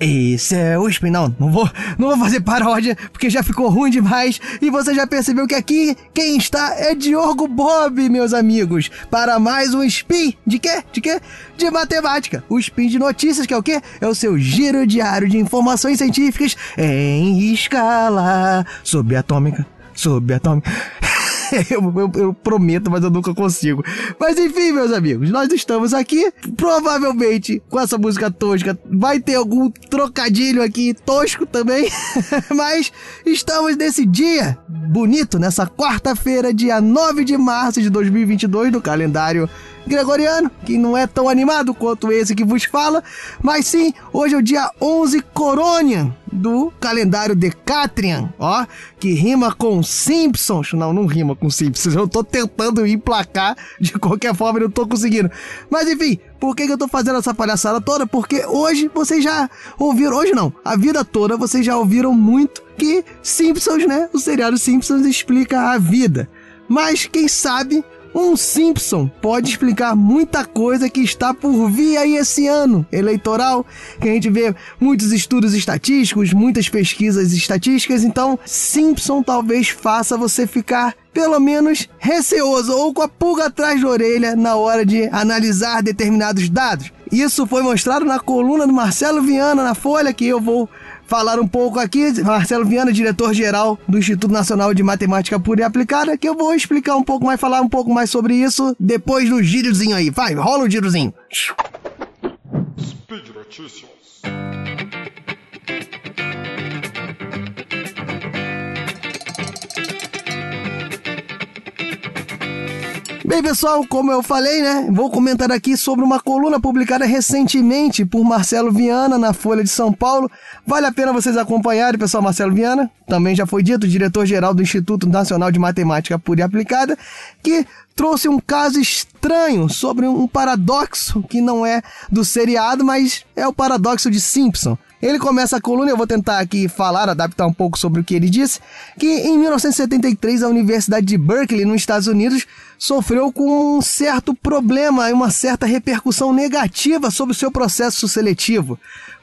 Esse é o Spin. Não, não vou, não vou fazer paródia, porque já ficou ruim demais. E você já percebeu que aqui quem está é Diogo Bob, meus amigos. Para mais um Spin. De quê? De quê? De matemática. O Spin de notícias, que é o quê? É o seu giro diário de informações científicas em escala subatômica. Subatômica. eu, eu, eu, prometo, mas eu nunca consigo. Mas enfim, meus amigos, nós estamos aqui. Provavelmente com essa música tosca vai ter algum trocadilho aqui tosco também. mas estamos nesse dia bonito, nessa quarta-feira, dia 9 de março de 2022, do calendário gregoriano, que não é tão animado quanto esse que vos fala, mas sim, hoje é o dia 11 Coronian do calendário Decatrian, ó, que rima com Simpsons. Não, não rima com Simpsons, eu tô tentando emplacar, de qualquer forma eu não tô conseguindo. Mas enfim, por que, que eu tô fazendo essa palhaçada toda? Porque hoje vocês já ouviram, hoje não, a vida toda vocês já ouviram muito que Simpsons, né, o seriado Simpsons explica a vida. Mas quem sabe um Simpson pode explicar muita coisa que está por vir aí esse ano eleitoral, que a gente vê muitos estudos estatísticos, muitas pesquisas estatísticas, então Simpson talvez faça você ficar pelo menos receoso ou com a pulga atrás da orelha na hora de analisar determinados dados. Isso foi mostrado na coluna do Marcelo Viana na Folha, que eu vou falar um pouco aqui. Marcelo Viana, diretor-geral do Instituto Nacional de Matemática Pura e Aplicada, que eu vou explicar um pouco mais, falar um pouco mais sobre isso depois do girozinho aí. Vai, rola o girozinho. Speed Notícias. Bem, pessoal, como eu falei, né? Vou comentar aqui sobre uma coluna publicada recentemente por Marcelo Viana na Folha de São Paulo. Vale a pena vocês acompanharem, pessoal. Marcelo Viana, também já foi dito, diretor-geral do Instituto Nacional de Matemática Pura e Aplicada, que trouxe um caso estranho sobre um paradoxo que não é do seriado, mas é o paradoxo de Simpson. Ele começa a coluna, eu vou tentar aqui falar, adaptar um pouco sobre o que ele disse, que em 1973 a Universidade de Berkeley, nos Estados Unidos, sofreu com um certo problema e uma certa repercussão negativa sobre o seu processo seletivo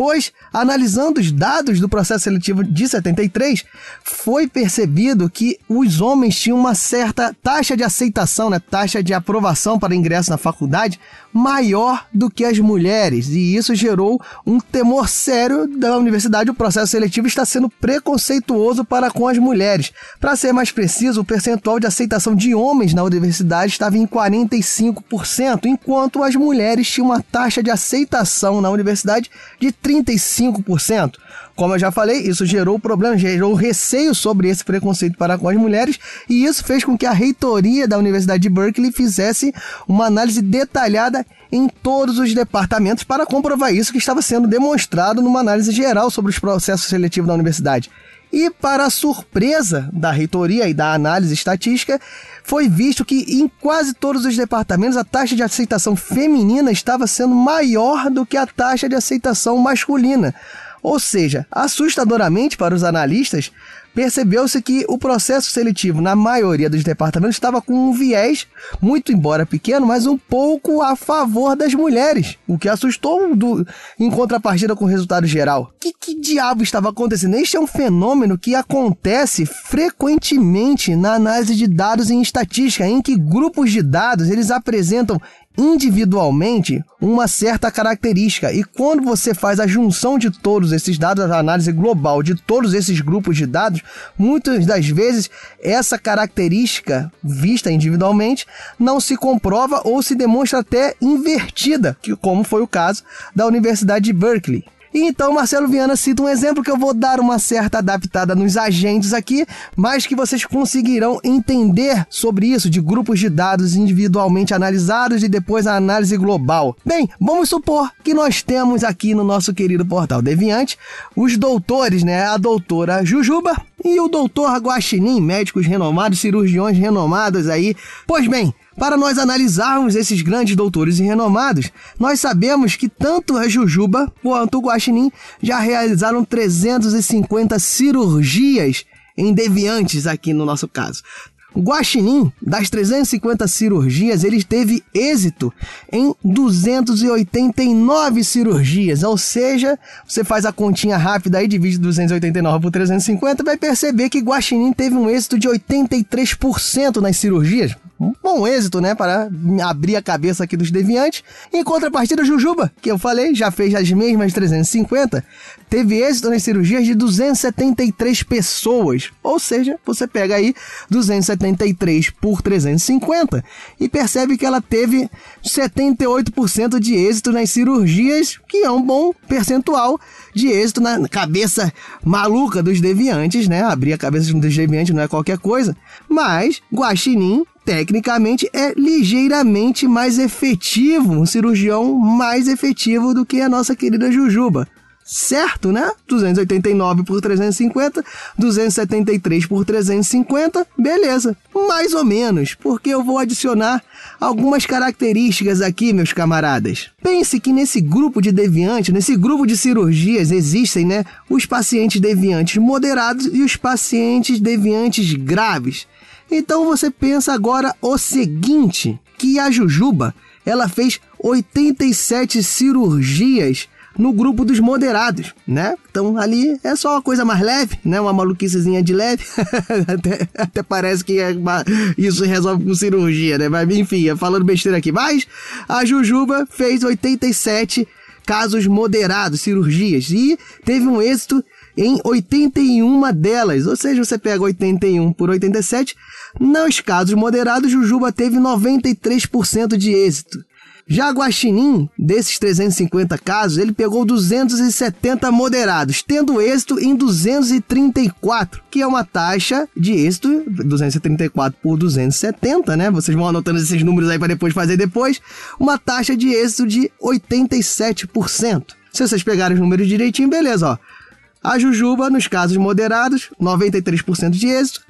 pois, analisando os dados do processo seletivo de 73, foi percebido que os homens tinham uma certa taxa de aceitação, né, taxa de aprovação para ingresso na faculdade maior do que as mulheres, e isso gerou um temor sério da universidade. O processo seletivo está sendo preconceituoso para com as mulheres. Para ser mais preciso, o percentual de aceitação de homens na universidade estava em 45%, enquanto as mulheres tinham uma taxa de aceitação na universidade de 35%. Como eu já falei, isso gerou problema, gerou receio sobre esse preconceito para com as mulheres, e isso fez com que a reitoria da Universidade de Berkeley fizesse uma análise detalhada em todos os departamentos para comprovar isso que estava sendo demonstrado numa análise geral sobre os processos seletivos da universidade. E, para a surpresa da reitoria e da análise estatística, foi visto que em quase todos os departamentos a taxa de aceitação feminina estava sendo maior do que a taxa de aceitação masculina. Ou seja, assustadoramente para os analistas, percebeu-se que o processo seletivo na maioria dos departamentos estava com um viés, muito embora pequeno, mas um pouco a favor das mulheres, o que assustou do, em contrapartida com o resultado geral. Que, que diabo estava acontecendo? Este é um fenômeno que acontece frequentemente na análise de dados em estatística, em que grupos de dados eles apresentam individualmente uma certa característica. E quando você faz a junção de todos esses dados, a análise global de todos esses grupos de dados, muitas das vezes essa característica vista individualmente não se comprova ou se demonstra até invertida, que como foi o caso da Universidade de Berkeley. Então Marcelo Viana cita um exemplo que eu vou dar uma certa adaptada nos agentes aqui, mas que vocês conseguirão entender sobre isso de grupos de dados individualmente analisados e depois a análise global. Bem, vamos supor que nós temos aqui no nosso querido portal Deviante os doutores, né? A doutora Jujuba e o doutor Guaxinim, médicos renomados, cirurgiões renomados aí. Pois bem, para nós analisarmos esses grandes doutores e renomados, nós sabemos que tanto a Jujuba quanto o Guaxinim já realizaram 350 cirurgias em deviantes aqui no nosso caso. Guaxinim, das 350 cirurgias, ele teve êxito em 289 cirurgias, ou seja, você faz a continha rápida aí, divide 289 por 350, vai perceber que Guaxinim teve um êxito de 83% nas cirurgias bom êxito, né, para abrir a cabeça aqui dos deviantes. Em contrapartida, Jujuba, que eu falei, já fez as mesmas 350, teve êxito nas cirurgias de 273 pessoas. Ou seja, você pega aí 273 por 350 e percebe que ela teve 78% de êxito nas cirurgias, que é um bom percentual de êxito na cabeça maluca dos deviantes, né? Abrir a cabeça dos deviantes não é qualquer coisa. Mas Guaxinim tecnicamente é ligeiramente mais efetivo, um cirurgião mais efetivo do que a nossa querida Jujuba. Certo, né? 289 por 350, 273 por 350, beleza. Mais ou menos, porque eu vou adicionar algumas características aqui, meus camaradas. Pense que nesse grupo de deviantes, nesse grupo de cirurgias, existem, né, os pacientes deviantes moderados e os pacientes deviantes graves. Então você pensa agora o seguinte, que a Jujuba, ela fez 87 cirurgias no grupo dos moderados, né? Então ali é só uma coisa mais leve, né? Uma maluquicezinha de leve. até, até, parece que é uma, isso resolve com cirurgia, né? Mas enfim, é falando besteira aqui. Mas a Jujuba fez 87 casos moderados, cirurgias, e teve um êxito em 81 delas. Ou seja, você pega 81 por 87. Nos casos moderados, Jujuba teve 93% de êxito. Já Guaxinim, desses 350 casos, ele pegou 270 moderados, tendo êxito em 234, que é uma taxa de êxito 234 por 270, né? Vocês vão anotando esses números aí para depois fazer depois, uma taxa de êxito de 87%. Se vocês pegarem os números direitinho, beleza, ó. A Jujuba, nos casos moderados, 93% de êxito.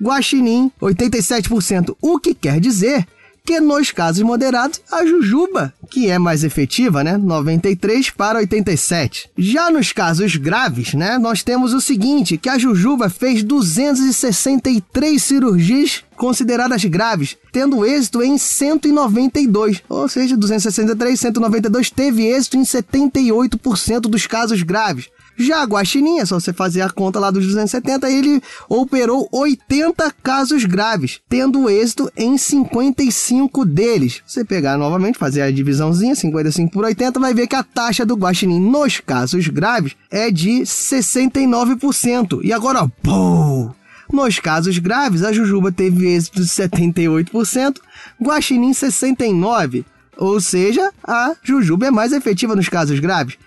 Guaxinim, 87%. O que quer dizer que nos casos moderados, a Jujuba, que é mais efetiva, né? 93 para 87. Já nos casos graves, né? Nós temos o seguinte, que a Jujuba fez 263 cirurgias consideradas graves, tendo êxito em 192, ou seja, 263, 192 teve êxito em 78% dos casos graves. Já a Guaxinim, é só você fazer a conta lá dos 270, ele operou 80 casos graves, tendo êxito em 55 deles. Você pegar novamente, fazer a divisãozinha, 55 por 80, vai ver que a taxa do Guaxinim nos casos graves é de 69%. E agora, ó, pô, nos casos graves, a Jujuba teve êxito de 78%, Guaxinim 69%. Ou seja, a Jujuba é mais efetiva nos casos graves.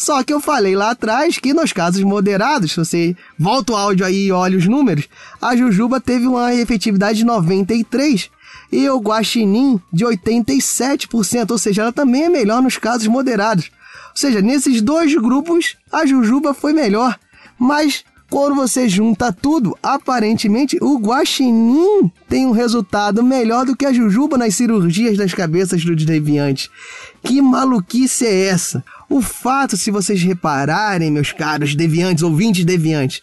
Só que eu falei lá atrás que nos casos moderados, se você volta o áudio aí e olha os números, a Jujuba teve uma efetividade de 93% e o Guaxinim de 87%, ou seja, ela também é melhor nos casos moderados. Ou seja, nesses dois grupos, a Jujuba foi melhor. Mas quando você junta tudo, aparentemente o Guaxinim tem um resultado melhor do que a Jujuba nas cirurgias das cabeças dos deviantes. Que maluquice é essa? O fato, se vocês repararem, meus caros deviantes, ouvintes deviantes,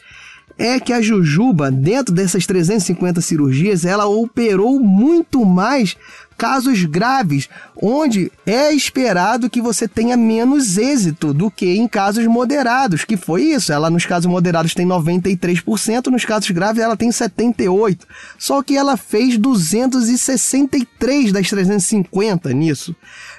é que a Jujuba, dentro dessas 350 cirurgias, ela operou muito mais casos graves, onde é esperado que você tenha menos êxito do que em casos moderados, que foi isso. Ela nos casos moderados tem 93%, nos casos graves ela tem 78%. Só que ela fez 263 das 350 nisso.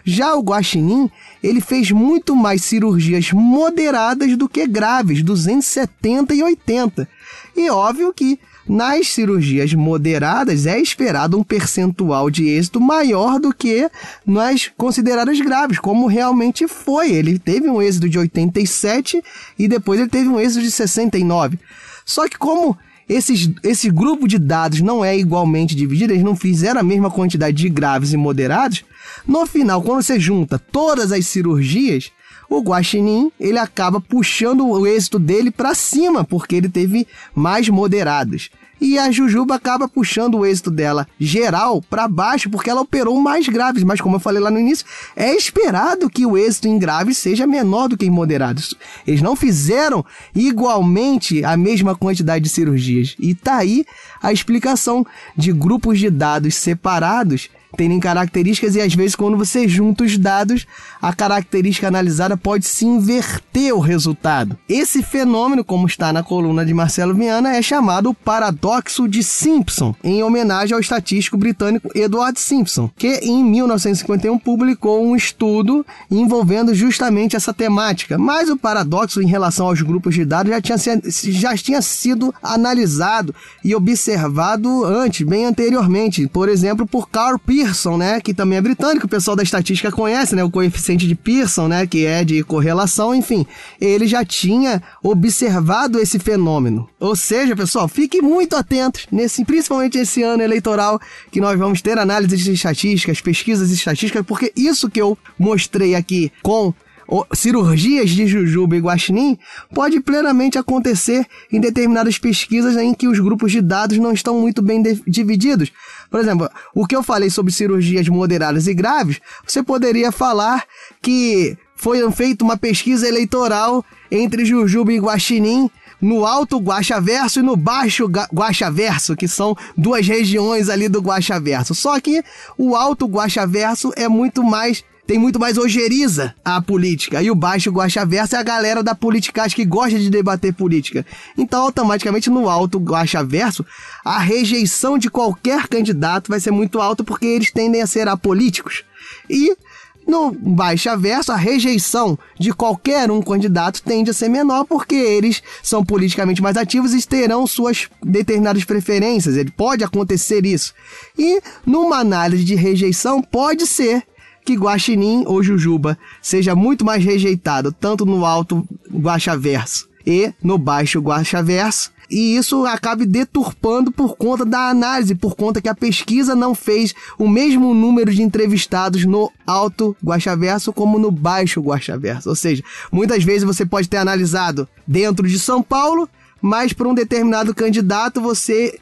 Já o Guaxinim, ele fez muito mais cirurgias moderadas do que graves, 270 e 80. E óbvio que nas cirurgias moderadas é esperado um percentual de êxito maior do que nas consideradas graves, como realmente foi. Ele teve um êxito de 87 e depois ele teve um êxito de 69. Só que como esses, esse grupo de dados não é igualmente dividido, eles não fizeram a mesma quantidade de graves e moderados, no final, quando você junta todas as cirurgias, o Guaxinim ele acaba puxando o êxito dele para cima, porque ele teve mais moderados. E a Jujuba acaba puxando o êxito dela geral para baixo porque ela operou mais graves, mas como eu falei lá no início, é esperado que o êxito em graves seja menor do que em moderados. Eles não fizeram igualmente a mesma quantidade de cirurgias. E tá aí a explicação de grupos de dados separados terem características e às vezes quando você junta os dados, a característica analisada pode se inverter o resultado. Esse fenômeno, como está na coluna de Marcelo Viana, é chamado paradoxo de Simpson, em homenagem ao estatístico britânico Edward Simpson, que em 1951 publicou um estudo envolvendo justamente essa temática. Mas o paradoxo em relação aos grupos de dados já tinha, já tinha sido analisado e observado antes, bem anteriormente, por exemplo, por Carl Pearson Pearson, né, que também é britânico, o pessoal da estatística conhece, né, o coeficiente de Pearson, né, que é de correlação, enfim, ele já tinha observado esse fenômeno. Ou seja, pessoal, fiquem muito atentos nesse, principalmente esse ano eleitoral, que nós vamos ter análises de estatísticas, pesquisas estatísticas, porque isso que eu mostrei aqui com cirurgias de jujuba e guaxinim pode plenamente acontecer em determinadas pesquisas em que os grupos de dados não estão muito bem divididos. Por exemplo, o que eu falei sobre cirurgias moderadas e graves, você poderia falar que foi feita uma pesquisa eleitoral entre jujuba e guaxinim no alto Guaxaverso e no baixo Guaxaverso, que são duas regiões ali do Guaxaverso. Só que o alto Guaxaverso é muito mais tem muito mais ojeriza a política. E o baixo guaxaverso é a galera da politicagem que gosta de debater política. Então, automaticamente, no alto guaxaverso, a rejeição de qualquer candidato vai ser muito alta porque eles tendem a ser apolíticos. E no baixa verso, a rejeição de qualquer um candidato tende a ser menor porque eles são politicamente mais ativos e terão suas determinadas preferências. Ele pode acontecer isso. E numa análise de rejeição, pode ser que Guaxinim ou Jujuba seja muito mais rejeitado tanto no alto Guaxaverso e no baixo Guaxaverso, e isso acabe deturpando por conta da análise, por conta que a pesquisa não fez o mesmo número de entrevistados no alto Guaxaverso como no baixo Guaxaverso. Ou seja, muitas vezes você pode ter analisado dentro de São Paulo, mas para um determinado candidato você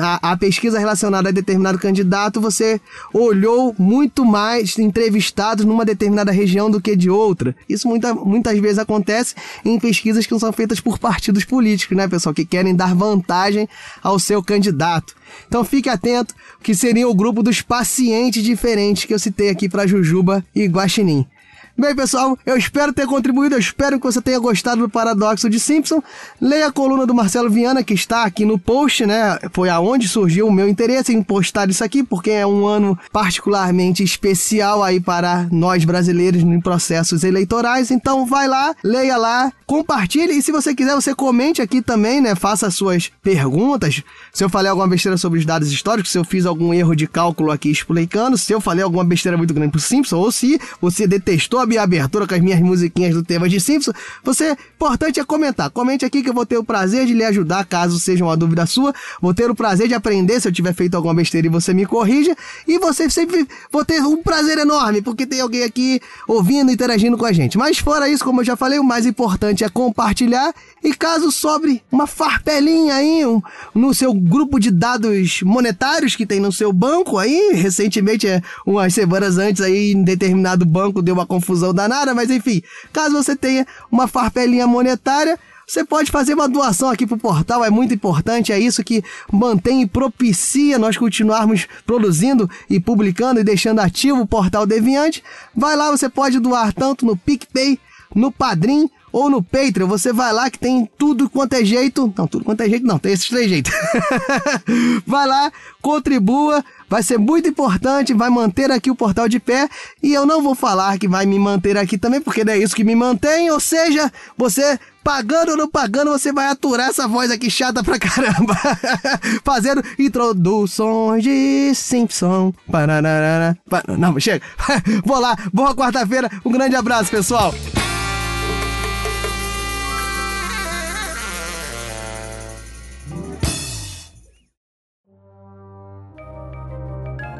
a, a pesquisa relacionada a determinado candidato, você olhou muito mais entrevistados numa determinada região do que de outra. Isso muita, muitas vezes acontece em pesquisas que são feitas por partidos políticos, né, pessoal? Que querem dar vantagem ao seu candidato. Então fique atento, que seria o grupo dos pacientes diferentes que eu citei aqui para Jujuba e Guaxinim. Bem, pessoal, eu espero ter contribuído, eu espero que você tenha gostado do Paradoxo de Simpson. Leia a coluna do Marcelo Viana, que está aqui no post, né? Foi aonde surgiu o meu interesse em postar isso aqui, porque é um ano particularmente especial aí para nós brasileiros em processos eleitorais. Então, vai lá, leia lá, compartilhe e se você quiser, você comente aqui também, né? Faça suas perguntas. Se eu falei alguma besteira sobre os dados históricos, se eu fiz algum erro de cálculo aqui explicando, se eu falei alguma besteira muito grande pro Simpson, ou se você detestou a minha abertura com as minhas musiquinhas do tema de Simpson, você, importante é comentar. Comente aqui que eu vou ter o prazer de lhe ajudar, caso seja uma dúvida sua. Vou ter o prazer de aprender se eu tiver feito alguma besteira e você me corrija. E você sempre vou ter um prazer enorme, porque tem alguém aqui ouvindo, interagindo com a gente. Mas fora isso, como eu já falei, o mais importante é compartilhar. E caso sobre uma farpelinha aí um, no seu grupo de dados monetários que tem no seu banco aí, recentemente, é, umas semanas antes aí, em determinado banco deu uma confusão confusão danada, mas enfim, caso você tenha uma farpelinha monetária, você pode fazer uma doação aqui pro portal, é muito importante, é isso que mantém e propicia nós continuarmos produzindo e publicando e deixando ativo o portal Deviante. Vai lá, você pode doar tanto no PicPay, no Padrim ou no Patreon, você vai lá que tem tudo quanto é jeito. Não, tudo quanto é jeito não, tem esses três jeitos. vai lá, contribua, vai ser muito importante, vai manter aqui o portal de pé. E eu não vou falar que vai me manter aqui também, porque não é isso que me mantém. Ou seja, você pagando ou não pagando, você vai aturar essa voz aqui chata pra caramba. Fazendo introduções de Simpson. Não, chega. Vou lá, boa quarta-feira. Um grande abraço, pessoal.